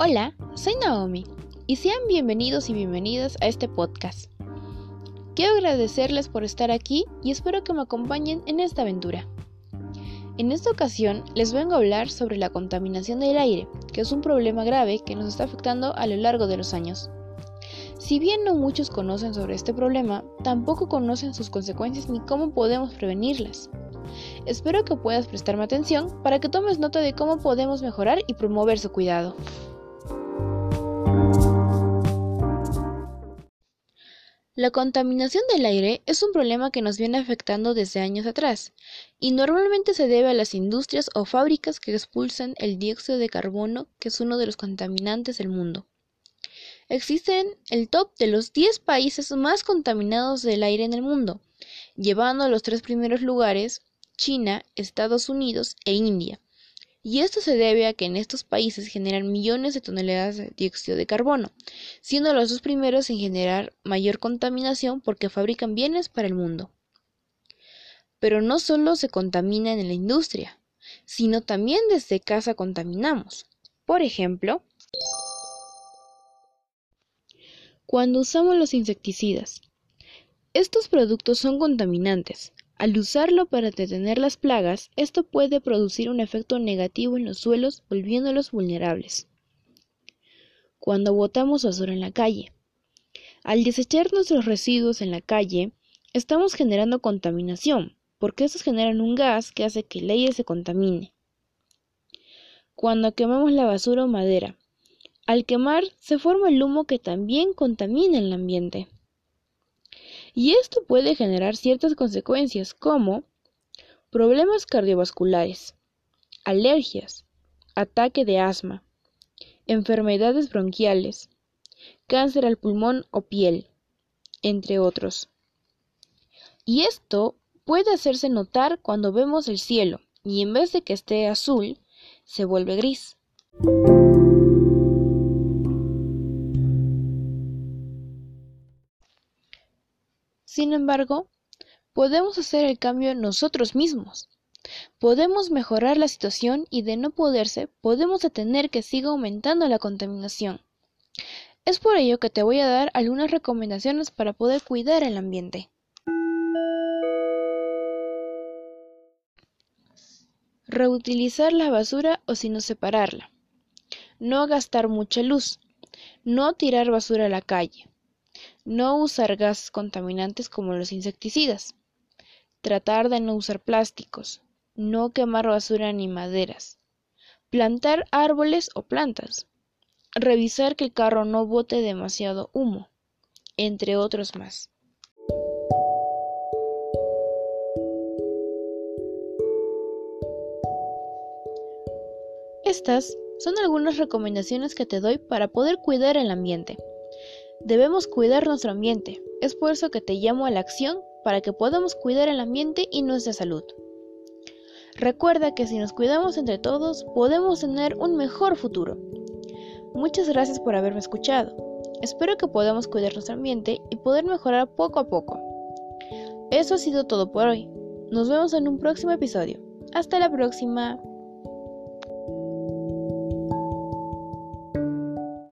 Hola, soy Naomi y sean bienvenidos y bienvenidas a este podcast. Quiero agradecerles por estar aquí y espero que me acompañen en esta aventura. En esta ocasión les vengo a hablar sobre la contaminación del aire, que es un problema grave que nos está afectando a lo largo de los años. Si bien no muchos conocen sobre este problema, tampoco conocen sus consecuencias ni cómo podemos prevenirlas. Espero que puedas prestarme atención para que tomes nota de cómo podemos mejorar y promover su cuidado. La contaminación del aire es un problema que nos viene afectando desde años atrás y normalmente se debe a las industrias o fábricas que expulsan el dióxido de carbono, que es uno de los contaminantes del mundo. Existen el top de los 10 países más contaminados del aire en el mundo, llevando a los tres primeros lugares China, Estados Unidos e India y esto se debe a que en estos países generan millones de toneladas de dióxido de carbono, siendo los dos primeros en generar mayor contaminación porque fabrican bienes para el mundo. Pero no solo se contamina en la industria, sino también desde casa contaminamos. Por ejemplo, cuando usamos los insecticidas. Estos productos son contaminantes, al usarlo para detener las plagas, esto puede producir un efecto negativo en los suelos, volviéndolos vulnerables. Cuando botamos basura en la calle. Al desechar nuestros residuos en la calle, estamos generando contaminación, porque estos generan un gas que hace que el aire se contamine. Cuando quemamos la basura o madera. Al quemar se forma el humo que también contamina el ambiente y esto puede generar ciertas consecuencias como problemas cardiovasculares, alergias, ataque de asma, enfermedades bronquiales, cáncer al pulmón o piel, entre otros. Y esto puede hacerse notar cuando vemos el cielo y en vez de que esté azul, se vuelve gris. Sin embargo, podemos hacer el cambio nosotros mismos. Podemos mejorar la situación y de no poderse, podemos detener que siga aumentando la contaminación. Es por ello que te voy a dar algunas recomendaciones para poder cuidar el ambiente. Reutilizar la basura o si no separarla. No gastar mucha luz. No tirar basura a la calle. No usar gases contaminantes como los insecticidas. Tratar de no usar plásticos. No quemar basura ni maderas. Plantar árboles o plantas. Revisar que el carro no bote demasiado humo, entre otros más. Estas son algunas recomendaciones que te doy para poder cuidar el ambiente. Debemos cuidar nuestro ambiente. Es por eso que te llamo a la acción para que podamos cuidar el ambiente y nuestra salud. Recuerda que si nos cuidamos entre todos, podemos tener un mejor futuro. Muchas gracias por haberme escuchado. Espero que podamos cuidar nuestro ambiente y poder mejorar poco a poco. Eso ha sido todo por hoy. Nos vemos en un próximo episodio. Hasta la próxima.